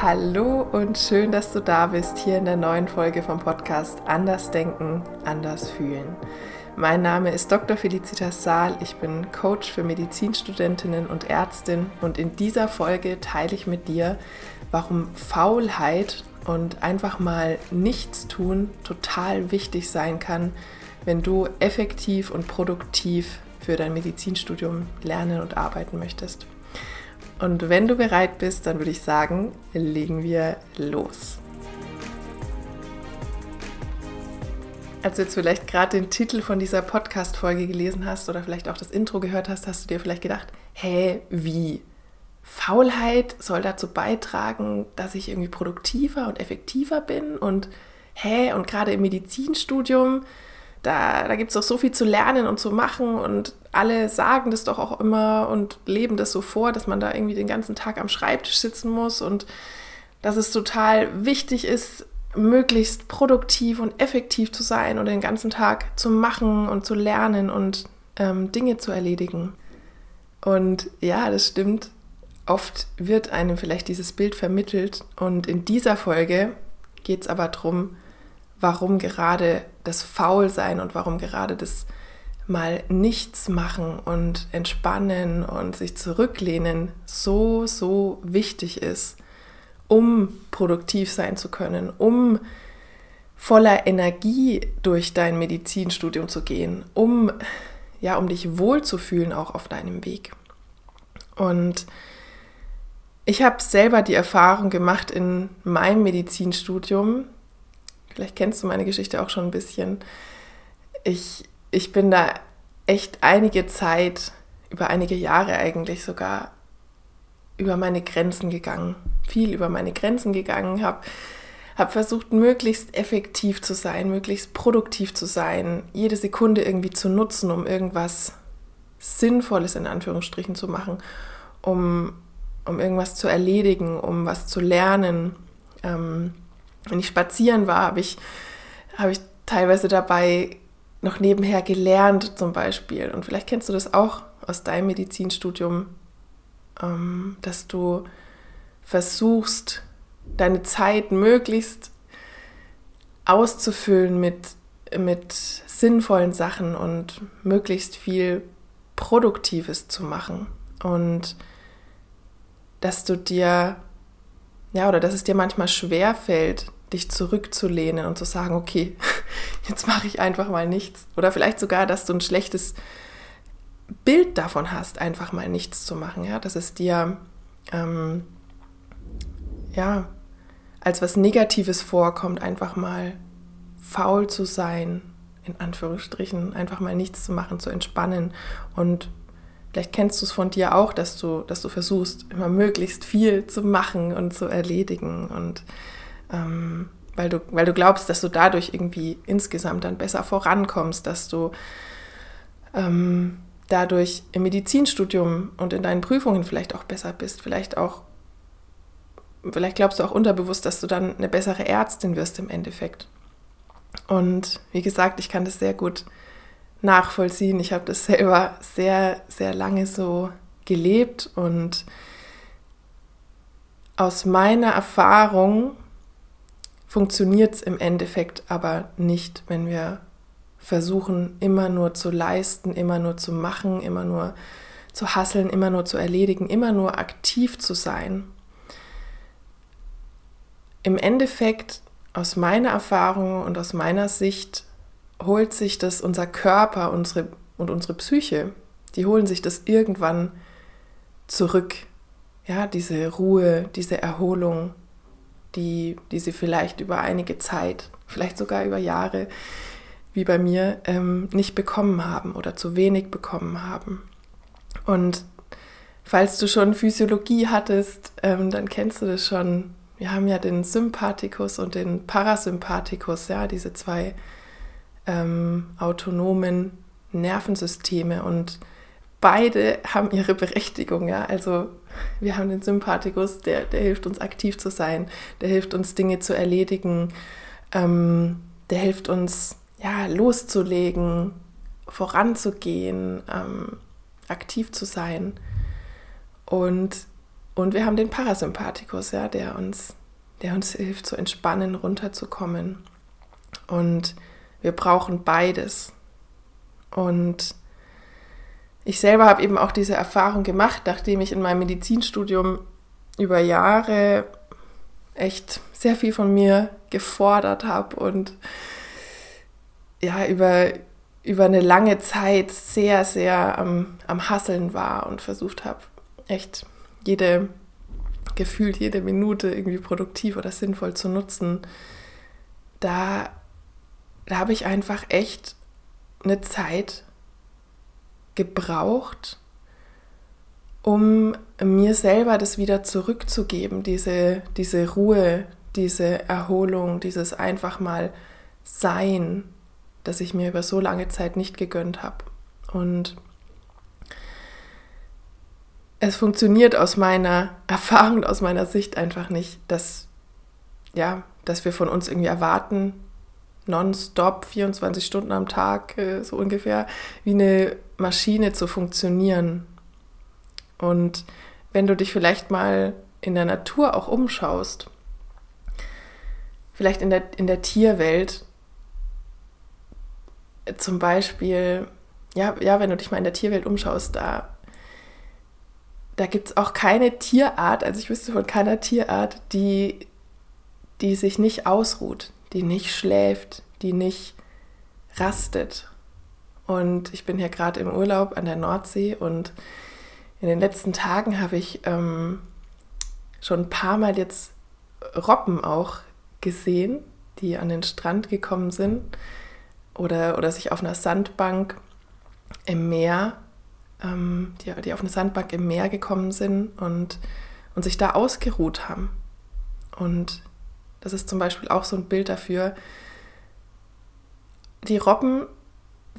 Hallo und schön, dass du da bist hier in der neuen Folge vom Podcast Anders Denken, Anders Fühlen. Mein Name ist Dr. Felicitas Saal, ich bin Coach für Medizinstudentinnen und Ärztin und in dieser Folge teile ich mit dir, warum Faulheit und einfach mal nichts tun total wichtig sein kann, wenn du effektiv und produktiv für dein Medizinstudium lernen und arbeiten möchtest. Und wenn du bereit bist, dann würde ich sagen, legen wir los. Als du jetzt vielleicht gerade den Titel von dieser Podcast-Folge gelesen hast oder vielleicht auch das Intro gehört hast, hast du dir vielleicht gedacht, hä, wie? Faulheit soll dazu beitragen, dass ich irgendwie produktiver und effektiver bin und hä, und gerade im Medizinstudium, da, da gibt es doch so viel zu lernen und zu machen und alle sagen das doch auch immer und leben das so vor, dass man da irgendwie den ganzen Tag am Schreibtisch sitzen muss und dass es total wichtig ist, möglichst produktiv und effektiv zu sein und den ganzen Tag zu machen und zu lernen und ähm, Dinge zu erledigen. Und ja, das stimmt. Oft wird einem vielleicht dieses Bild vermittelt und in dieser Folge geht es aber darum, warum gerade das Faulsein und warum gerade das mal nichts machen und entspannen und sich zurücklehnen so, so wichtig ist, um produktiv sein zu können, um voller Energie durch dein Medizinstudium zu gehen, um ja, um dich wohlzufühlen auch auf deinem Weg. Und ich habe selber die Erfahrung gemacht in meinem Medizinstudium, Vielleicht kennst du meine Geschichte auch schon ein bisschen. Ich, ich bin da echt einige Zeit, über einige Jahre eigentlich sogar, über meine Grenzen gegangen. Viel über meine Grenzen gegangen, habe hab versucht, möglichst effektiv zu sein, möglichst produktiv zu sein, jede Sekunde irgendwie zu nutzen, um irgendwas Sinnvolles in Anführungsstrichen zu machen, um, um irgendwas zu erledigen, um was zu lernen. Ähm, wenn ich spazieren war, habe ich, hab ich teilweise dabei noch nebenher gelernt zum Beispiel. Und vielleicht kennst du das auch aus deinem Medizinstudium, ähm, dass du versuchst, deine Zeit möglichst auszufüllen mit, mit sinnvollen Sachen und möglichst viel Produktives zu machen. Und dass du dir, ja, oder dass es dir manchmal schwer fällt, dich zurückzulehnen und zu sagen, okay, jetzt mache ich einfach mal nichts. Oder vielleicht sogar, dass du ein schlechtes Bild davon hast, einfach mal nichts zu machen, ja, dass es dir ähm, ja als was Negatives vorkommt, einfach mal faul zu sein, in Anführungsstrichen, einfach mal nichts zu machen, zu entspannen und Vielleicht kennst du es von dir auch, dass du, dass du versuchst, immer möglichst viel zu machen und zu erledigen. Und ähm, weil, du, weil du glaubst, dass du dadurch irgendwie insgesamt dann besser vorankommst, dass du ähm, dadurch im Medizinstudium und in deinen Prüfungen vielleicht auch besser bist, vielleicht auch, vielleicht glaubst du auch unterbewusst, dass du dann eine bessere Ärztin wirst im Endeffekt. Und wie gesagt, ich kann das sehr gut nachvollziehen. Ich habe das selber sehr, sehr lange so gelebt und aus meiner Erfahrung funktioniert es im Endeffekt aber nicht, wenn wir versuchen, immer nur zu leisten, immer nur zu machen, immer nur zu hasseln, immer nur zu erledigen, immer nur aktiv zu sein. Im Endeffekt, aus meiner Erfahrung und aus meiner Sicht, holt sich das unser Körper unsere, und unsere Psyche, die holen sich das irgendwann zurück. Ja, diese Ruhe, diese Erholung, die, die sie vielleicht über einige Zeit, vielleicht sogar über Jahre, wie bei mir, ähm, nicht bekommen haben oder zu wenig bekommen haben. Und falls du schon Physiologie hattest, ähm, dann kennst du das schon. Wir haben ja den Sympathikus und den Parasympathikus, ja, diese zwei ähm, autonomen Nervensysteme und beide haben ihre Berechtigung, ja. Also wir haben den Sympathikus, der, der hilft uns aktiv zu sein, der hilft uns Dinge zu erledigen, ähm, der hilft uns ja loszulegen, voranzugehen, ähm, aktiv zu sein. Und Und wir haben den Parasympathikus, ja, der uns, der uns hilft zu entspannen, runterzukommen. Und wir brauchen beides. Und ich selber habe eben auch diese Erfahrung gemacht, nachdem ich in meinem Medizinstudium über Jahre echt sehr viel von mir gefordert habe und ja, über, über eine lange Zeit sehr, sehr am, am Hasseln war und versucht habe, echt jede, gefühlt jede Minute irgendwie produktiv oder sinnvoll zu nutzen, da, da habe ich einfach echt eine Zeit gebraucht, um mir selber das wieder zurückzugeben, diese, diese Ruhe, diese Erholung, dieses einfach mal Sein, das ich mir über so lange Zeit nicht gegönnt habe. Und es funktioniert aus meiner Erfahrung, aus meiner Sicht einfach nicht, dass, ja, dass wir von uns irgendwie erwarten, nonstop, 24 Stunden am Tag, äh, so ungefähr, wie eine Maschine zu funktionieren. Und wenn du dich vielleicht mal in der Natur auch umschaust, vielleicht in der, in der Tierwelt, zum Beispiel, ja, ja, wenn du dich mal in der Tierwelt umschaust, da, da gibt es auch keine Tierart, also ich wüsste von keiner Tierart, die, die sich nicht ausruht, die nicht schläft, die nicht rastet. Und ich bin hier gerade im Urlaub an der Nordsee und in den letzten Tagen habe ich ähm, schon ein paar Mal jetzt Robben auch gesehen, die an den Strand gekommen sind oder, oder sich auf einer Sandbank im Meer, ähm, die, die auf eine Sandbank im Meer gekommen sind und, und sich da ausgeruht haben. Und das ist zum Beispiel auch so ein Bild dafür. Die Robben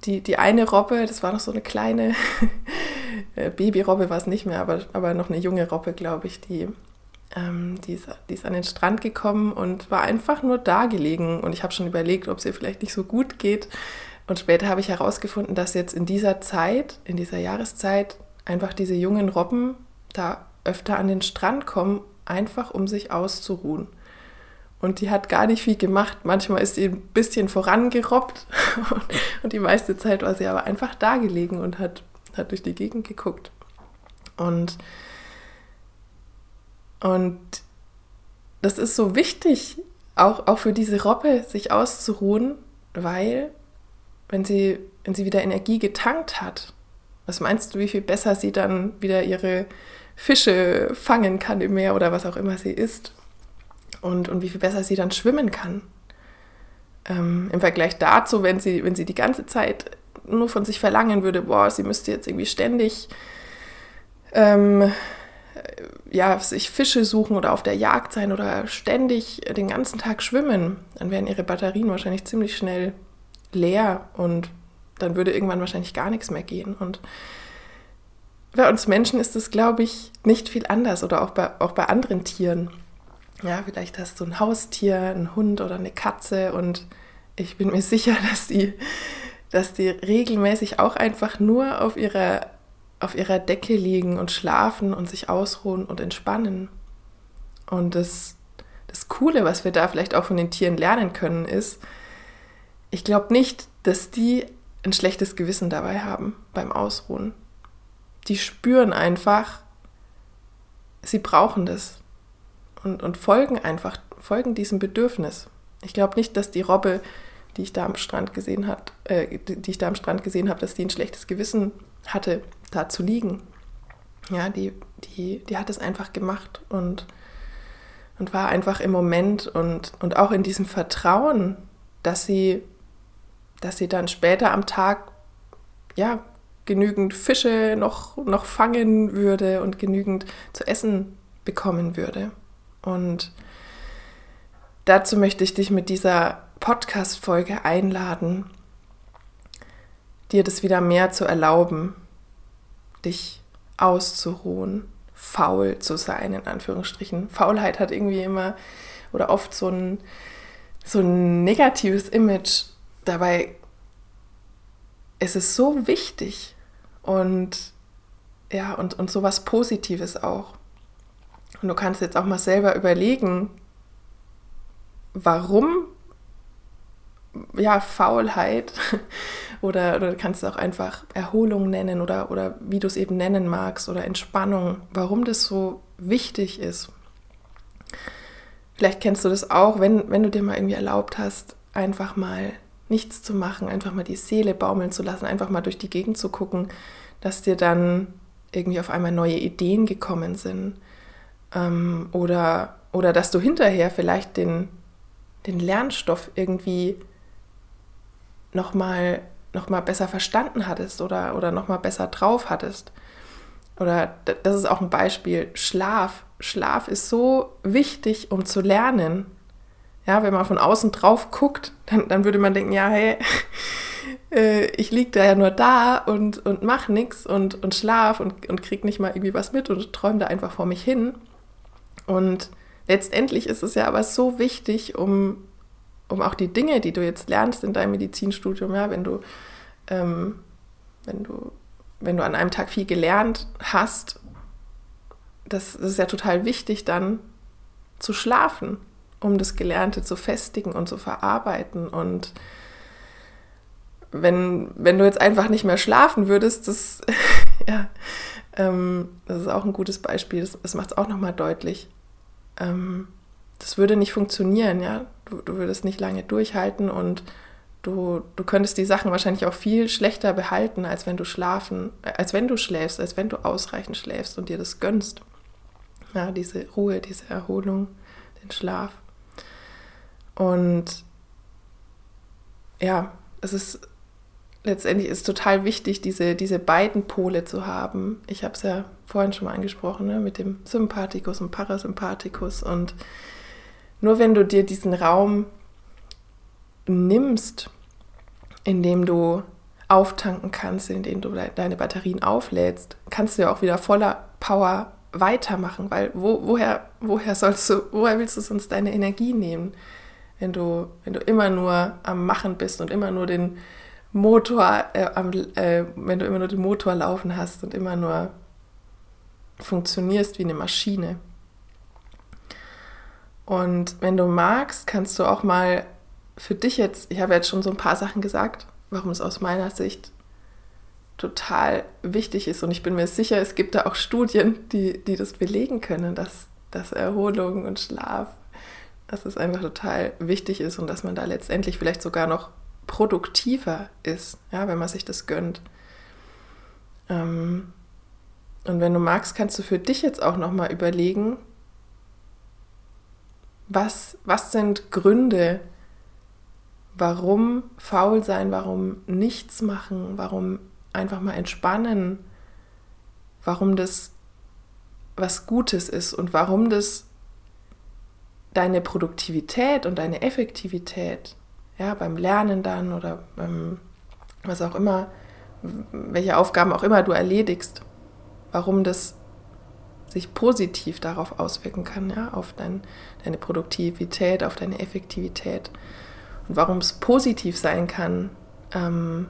die, die eine Robbe, das war noch so eine kleine äh, Babyrobbe, war es nicht mehr, aber, aber noch eine junge Robbe, glaube ich, die, ähm, die, ist, die ist an den Strand gekommen und war einfach nur da gelegen. Und ich habe schon überlegt, ob es ihr vielleicht nicht so gut geht. Und später habe ich herausgefunden, dass jetzt in dieser Zeit, in dieser Jahreszeit, einfach diese jungen Robben da öfter an den Strand kommen, einfach um sich auszuruhen. Und die hat gar nicht viel gemacht. Manchmal ist sie ein bisschen vorangerobbt und die meiste Zeit war sie aber einfach da gelegen und hat, hat durch die Gegend geguckt. Und, und das ist so wichtig, auch, auch für diese Robbe sich auszuruhen, weil wenn sie, wenn sie wieder Energie getankt hat, was meinst du, wie viel besser sie dann wieder ihre Fische fangen kann im Meer oder was auch immer sie isst? Und, und wie viel besser sie dann schwimmen kann. Ähm, Im Vergleich dazu, wenn sie, wenn sie die ganze Zeit nur von sich verlangen würde, boah, sie müsste jetzt irgendwie ständig ähm, ja, sich Fische suchen oder auf der Jagd sein oder ständig den ganzen Tag schwimmen, dann wären ihre Batterien wahrscheinlich ziemlich schnell leer und dann würde irgendwann wahrscheinlich gar nichts mehr gehen. Und bei uns Menschen ist es, glaube ich, nicht viel anders oder auch bei, auch bei anderen Tieren. Ja, vielleicht hast du ein Haustier, einen Hund oder eine Katze und ich bin mir sicher, dass die, dass die regelmäßig auch einfach nur auf ihrer, auf ihrer Decke liegen und schlafen und sich ausruhen und entspannen. Und das, das Coole, was wir da vielleicht auch von den Tieren lernen können, ist, ich glaube nicht, dass die ein schlechtes Gewissen dabei haben beim Ausruhen. Die spüren einfach, sie brauchen das und, und folgen einfach, folgen diesem Bedürfnis. Ich glaube nicht, dass die Robbe, die ich da am Strand gesehen habe, äh, die ich da am Strand gesehen habe, dass die ein schlechtes Gewissen hatte, da zu liegen. Ja, die, die, die hat es einfach gemacht und, und war einfach im Moment und, und auch in diesem Vertrauen, dass sie, dass sie dann später am Tag ja, genügend Fische noch, noch fangen würde und genügend zu essen bekommen würde. Und dazu möchte ich dich mit dieser Podcast-Folge einladen, dir das wieder mehr zu erlauben, dich auszuruhen, faul zu sein, in Anführungsstrichen. Faulheit hat irgendwie immer oder oft so ein, so ein negatives Image. Dabei ist es so wichtig und ja, und, und so was Positives auch. Und du kannst jetzt auch mal selber überlegen, warum ja, Faulheit oder, oder du kannst es auch einfach Erholung nennen oder, oder wie du es eben nennen magst oder Entspannung, warum das so wichtig ist. Vielleicht kennst du das auch, wenn, wenn du dir mal irgendwie erlaubt hast, einfach mal nichts zu machen, einfach mal die Seele baumeln zu lassen, einfach mal durch die Gegend zu gucken, dass dir dann irgendwie auf einmal neue Ideen gekommen sind. Ähm, oder, oder dass du hinterher vielleicht den, den Lernstoff irgendwie nochmal noch mal besser verstanden hattest oder, oder nochmal besser drauf hattest. Oder das ist auch ein Beispiel, Schlaf. Schlaf ist so wichtig, um zu lernen. Ja, wenn man von außen drauf guckt, dann, dann würde man denken, ja, hey, äh, ich liege da ja nur da und, und mach nichts und, und schlaf und, und krieg nicht mal irgendwie was mit und träume da einfach vor mich hin. Und letztendlich ist es ja aber so wichtig, um um auch die Dinge, die du jetzt lernst in deinem Medizinstudium, ja, wenn du, ähm, wenn du, wenn du an einem Tag viel gelernt hast, das, das ist ja total wichtig, dann zu schlafen, um das Gelernte zu festigen und zu verarbeiten. Und wenn, wenn du jetzt einfach nicht mehr schlafen würdest, das, ja, ähm, das ist auch ein gutes Beispiel, das, das macht es auch nochmal deutlich. Ähm, das würde nicht funktionieren, ja. Du, du würdest nicht lange durchhalten und du, du könntest die Sachen wahrscheinlich auch viel schlechter behalten, als wenn du schlafen, äh, als wenn du schläfst, als wenn du ausreichend schläfst und dir das gönnst. Ja, diese Ruhe, diese Erholung, den Schlaf. Und ja, es ist letztendlich ist total wichtig, diese, diese beiden Pole zu haben. Ich habe es ja vorhin schon mal angesprochen, ne, mit dem Sympathikus und Parasympathikus und nur wenn du dir diesen Raum nimmst, in dem du auftanken kannst, in dem du deine Batterien auflädst, kannst du ja auch wieder voller Power weitermachen, weil wo, woher, woher sollst du, woher willst du sonst deine Energie nehmen, wenn du, wenn du immer nur am Machen bist und immer nur den Motor, äh, am, äh, wenn du immer nur den Motor laufen hast und immer nur funktionierst wie eine Maschine. Und wenn du magst, kannst du auch mal für dich jetzt, ich habe jetzt schon so ein paar Sachen gesagt, warum es aus meiner Sicht total wichtig ist. Und ich bin mir sicher, es gibt da auch Studien, die, die das belegen können, dass, dass Erholung und Schlaf, dass es einfach total wichtig ist und dass man da letztendlich vielleicht sogar noch produktiver ist, ja, wenn man sich das gönnt. Ähm, und wenn du magst, kannst du für dich jetzt auch nochmal überlegen, was, was sind Gründe, warum faul sein, warum nichts machen, warum einfach mal entspannen, warum das was Gutes ist und warum das deine Produktivität und deine Effektivität, ja, beim Lernen dann oder beim was auch immer, welche Aufgaben auch immer du erledigst, warum das sich positiv darauf auswirken kann, ja, auf dein, deine Produktivität, auf deine Effektivität. Und warum es positiv sein kann ähm,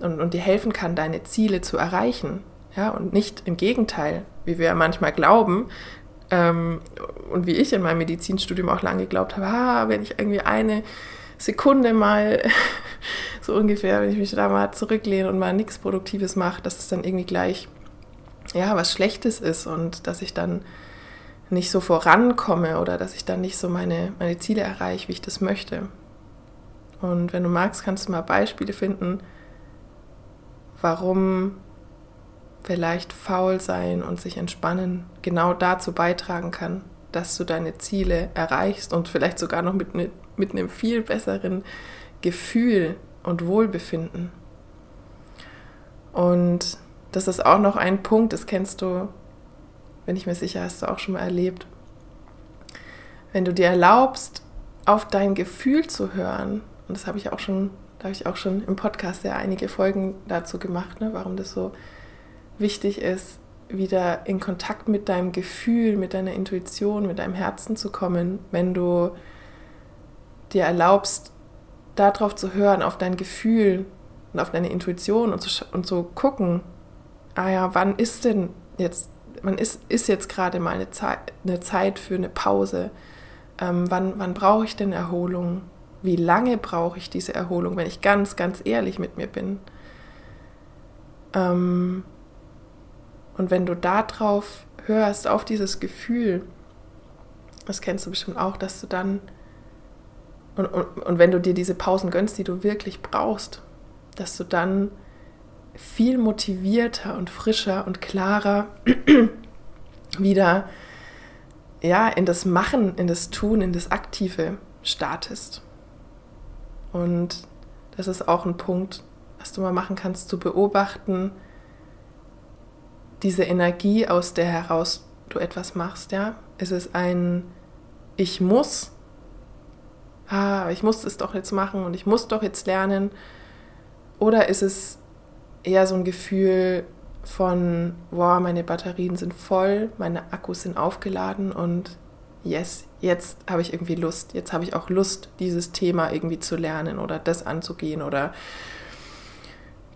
und, und dir helfen kann, deine Ziele zu erreichen. Ja, und nicht im Gegenteil, wie wir manchmal glauben, ähm, und wie ich in meinem Medizinstudium auch lange geglaubt habe, ah, wenn ich irgendwie eine Sekunde mal so ungefähr, wenn ich mich da mal zurücklehne und mal nichts Produktives mache, dass es dann irgendwie gleich ja, was Schlechtes ist und dass ich dann nicht so vorankomme oder dass ich dann nicht so meine, meine Ziele erreiche, wie ich das möchte. Und wenn du magst, kannst du mal Beispiele finden, warum vielleicht faul sein und sich entspannen genau dazu beitragen kann, dass du deine Ziele erreichst und vielleicht sogar noch mit, mit, mit einem viel besseren Gefühl und Wohlbefinden. Und das ist auch noch ein Punkt, das kennst du, bin ich mir sicher, hast du auch schon mal erlebt. Wenn du dir erlaubst, auf dein Gefühl zu hören, und das habe ich auch schon, da habe ich auch schon im Podcast ja einige Folgen dazu gemacht, ne, warum das so wichtig ist, wieder in Kontakt mit deinem Gefühl, mit deiner Intuition, mit deinem Herzen zu kommen, wenn du dir erlaubst, darauf zu hören, auf dein Gefühl und auf deine Intuition und zu, und zu gucken, ah ja, wann ist denn jetzt wann ist, ist jetzt gerade mal eine Zeit, eine Zeit für eine Pause? Ähm, wann wann brauche ich denn Erholung? Wie lange brauche ich diese Erholung, wenn ich ganz, ganz ehrlich mit mir bin? Ähm, und wenn du darauf hörst, auf dieses Gefühl, das kennst du bestimmt auch, dass du dann, und, und, und wenn du dir diese Pausen gönnst, die du wirklich brauchst, dass du dann viel motivierter und frischer und klarer wieder ja, in das Machen, in das Tun, in das Aktive startest. Und das ist auch ein Punkt, was du mal machen kannst, zu beobachten, diese Energie, aus der heraus du etwas machst, ja? Ist es ein Ich muss, ah, ich muss es doch jetzt machen und ich muss doch jetzt lernen, oder ist es eher so ein Gefühl von, wow, meine Batterien sind voll, meine Akkus sind aufgeladen und yes, jetzt habe ich irgendwie Lust. Jetzt habe ich auch Lust, dieses Thema irgendwie zu lernen oder das anzugehen oder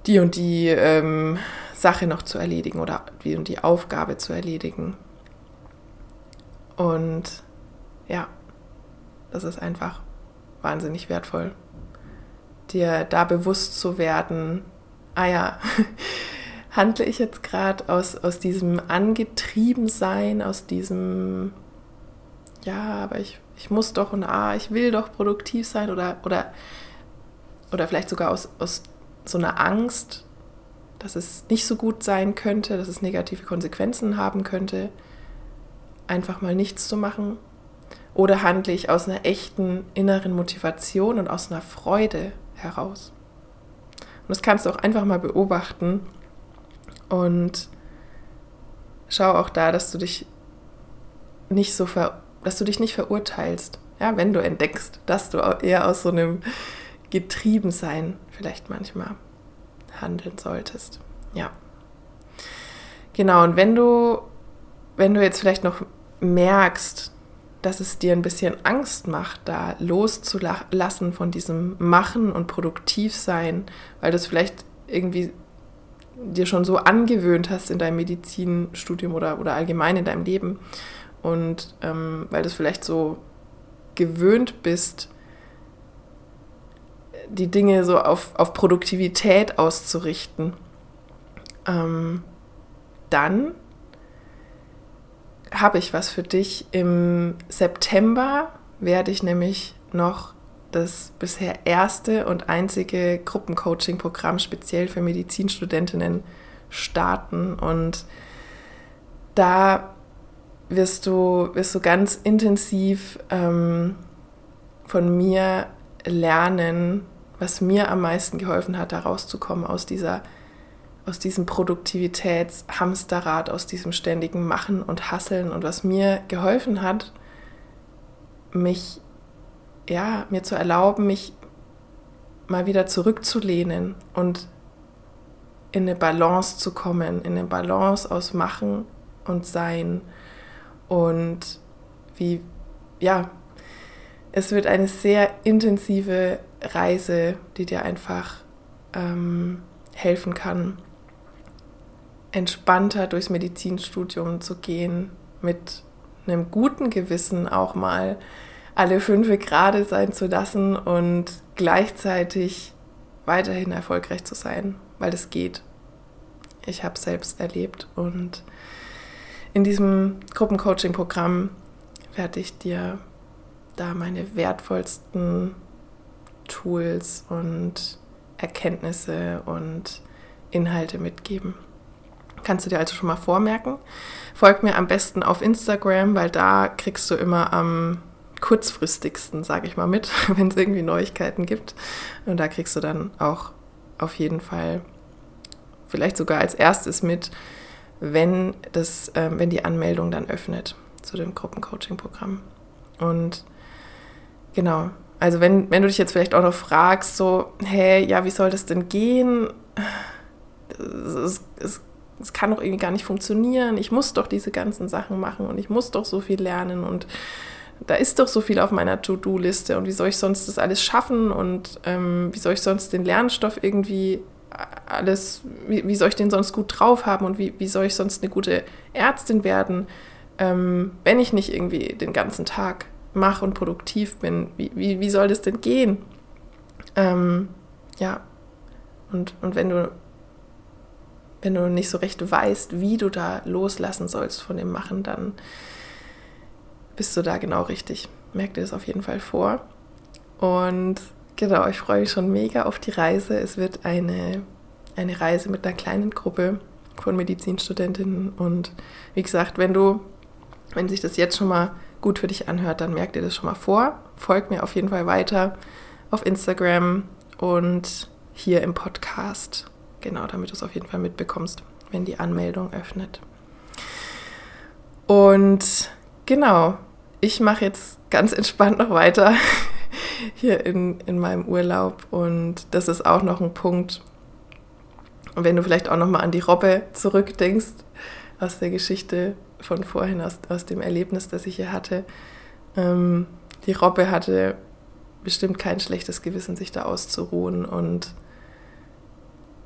die und die ähm, Sache noch zu erledigen oder die die Aufgabe zu erledigen. Und ja, das ist einfach wahnsinnig wertvoll, dir da bewusst zu werden, ah ja, handle ich jetzt gerade aus, aus diesem Angetriebensein, aus diesem, ja, aber ich, ich muss doch und ah, ich will doch produktiv sein oder, oder, oder vielleicht sogar aus, aus so einer Angst, dass es nicht so gut sein könnte, dass es negative Konsequenzen haben könnte, einfach mal nichts zu machen? Oder handle ich aus einer echten inneren Motivation und aus einer Freude heraus? Und das kannst du auch einfach mal beobachten und schau auch da, dass du dich nicht so ver dass du dich nicht verurteilst, ja, wenn du entdeckst, dass du eher aus so einem Getriebensein vielleicht manchmal handeln solltest. Ja. Genau, und wenn du, wenn du jetzt vielleicht noch merkst, dass es dir ein bisschen Angst macht, da loszulassen von diesem Machen und Produktivsein, weil du es vielleicht irgendwie dir schon so angewöhnt hast in deinem Medizinstudium oder, oder allgemein in deinem Leben und ähm, weil du es vielleicht so gewöhnt bist, die Dinge so auf, auf Produktivität auszurichten, ähm, dann habe ich was für dich. Im September werde ich nämlich noch das bisher erste und einzige Gruppencoaching-Programm speziell für Medizinstudentinnen starten. Und da wirst du, wirst du ganz intensiv ähm, von mir lernen, was mir am meisten geholfen hat, da rauszukommen aus dieser aus diesem Produktivitätshamsterrad, aus diesem ständigen Machen und Hasseln. Und was mir geholfen hat, mich, ja, mir zu erlauben, mich mal wieder zurückzulehnen und in eine Balance zu kommen, in eine Balance aus Machen und Sein. Und wie, ja, es wird eine sehr intensive Reise, die dir einfach ähm, helfen kann, entspannter durchs Medizinstudium zu gehen, mit einem guten Gewissen auch mal alle fünf Grade sein zu lassen und gleichzeitig weiterhin erfolgreich zu sein, weil das geht. Ich habe es selbst erlebt und in diesem Gruppencoaching-Programm werde ich dir da meine wertvollsten Tools und Erkenntnisse und Inhalte mitgeben. Kannst du dir also schon mal vormerken. Folg mir am besten auf Instagram, weil da kriegst du immer am kurzfristigsten, sage ich mal, mit, wenn es irgendwie Neuigkeiten gibt. Und da kriegst du dann auch auf jeden Fall vielleicht sogar als erstes mit, wenn, das, äh, wenn die Anmeldung dann öffnet zu dem Gruppencoaching-Programm. Und genau, also wenn, wenn du dich jetzt vielleicht auch noch fragst, so, hey, ja, wie soll das denn gehen? Es, es, es kann doch irgendwie gar nicht funktionieren. Ich muss doch diese ganzen Sachen machen und ich muss doch so viel lernen und da ist doch so viel auf meiner To-Do-Liste und wie soll ich sonst das alles schaffen und ähm, wie soll ich sonst den Lernstoff irgendwie alles, wie, wie soll ich den sonst gut drauf haben und wie, wie soll ich sonst eine gute Ärztin werden, ähm, wenn ich nicht irgendwie den ganzen Tag mache und produktiv bin? Wie, wie, wie soll das denn gehen? Ähm, ja, und, und wenn du wenn du nicht so recht weißt, wie du da loslassen sollst von dem Machen, dann bist du da genau richtig. Merk dir das auf jeden Fall vor. Und genau, ich freue mich schon mega auf die Reise. Es wird eine, eine Reise mit einer kleinen Gruppe von Medizinstudentinnen. Und wie gesagt, wenn du, wenn sich das jetzt schon mal gut für dich anhört, dann merk dir das schon mal vor. Folg mir auf jeden Fall weiter auf Instagram und hier im Podcast. Genau, damit du es auf jeden Fall mitbekommst, wenn die Anmeldung öffnet. Und genau, ich mache jetzt ganz entspannt noch weiter hier in, in meinem Urlaub. Und das ist auch noch ein Punkt. Wenn du vielleicht auch noch mal an die Robbe zurückdenkst, aus der Geschichte von vorhin, aus, aus dem Erlebnis, das ich hier hatte. Ähm, die Robbe hatte bestimmt kein schlechtes Gewissen, sich da auszuruhen und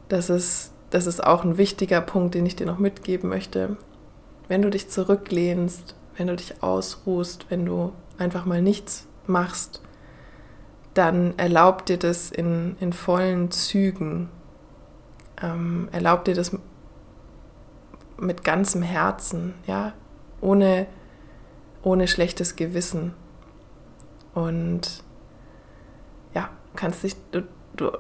das ist, das ist auch ein wichtiger Punkt, den ich dir noch mitgeben möchte. Wenn du dich zurücklehnst, wenn du dich ausruhst, wenn du einfach mal nichts machst, dann erlaubt dir das in, in vollen Zügen. Ähm, erlaubt dir das mit ganzem Herzen, ja, ohne, ohne schlechtes Gewissen. Und ja, kannst dich, du, du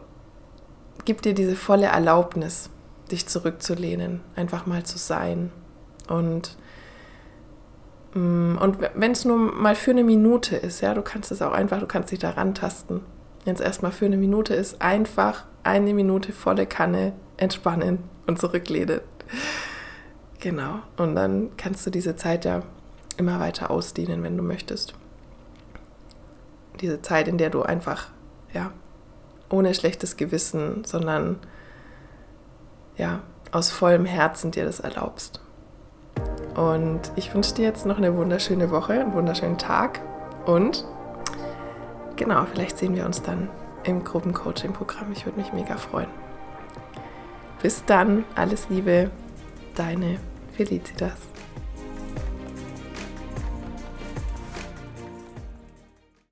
gib dir diese volle Erlaubnis, dich zurückzulehnen, einfach mal zu sein. Und, mm, und wenn es nur mal für eine Minute ist, ja, du kannst es auch einfach, du kannst dich da rantasten. Wenn es erstmal für eine Minute ist, einfach eine Minute volle Kanne entspannen und zurücklehnen. Genau. Und dann kannst du diese Zeit ja immer weiter ausdehnen, wenn du möchtest. Diese Zeit, in der du einfach, ja, ohne schlechtes Gewissen, sondern ja, aus vollem Herzen dir das erlaubst. Und ich wünsche dir jetzt noch eine wunderschöne Woche, einen wunderschönen Tag und genau, vielleicht sehen wir uns dann im Gruppencoaching-Programm. Ich würde mich mega freuen. Bis dann, alles Liebe, deine Felicitas.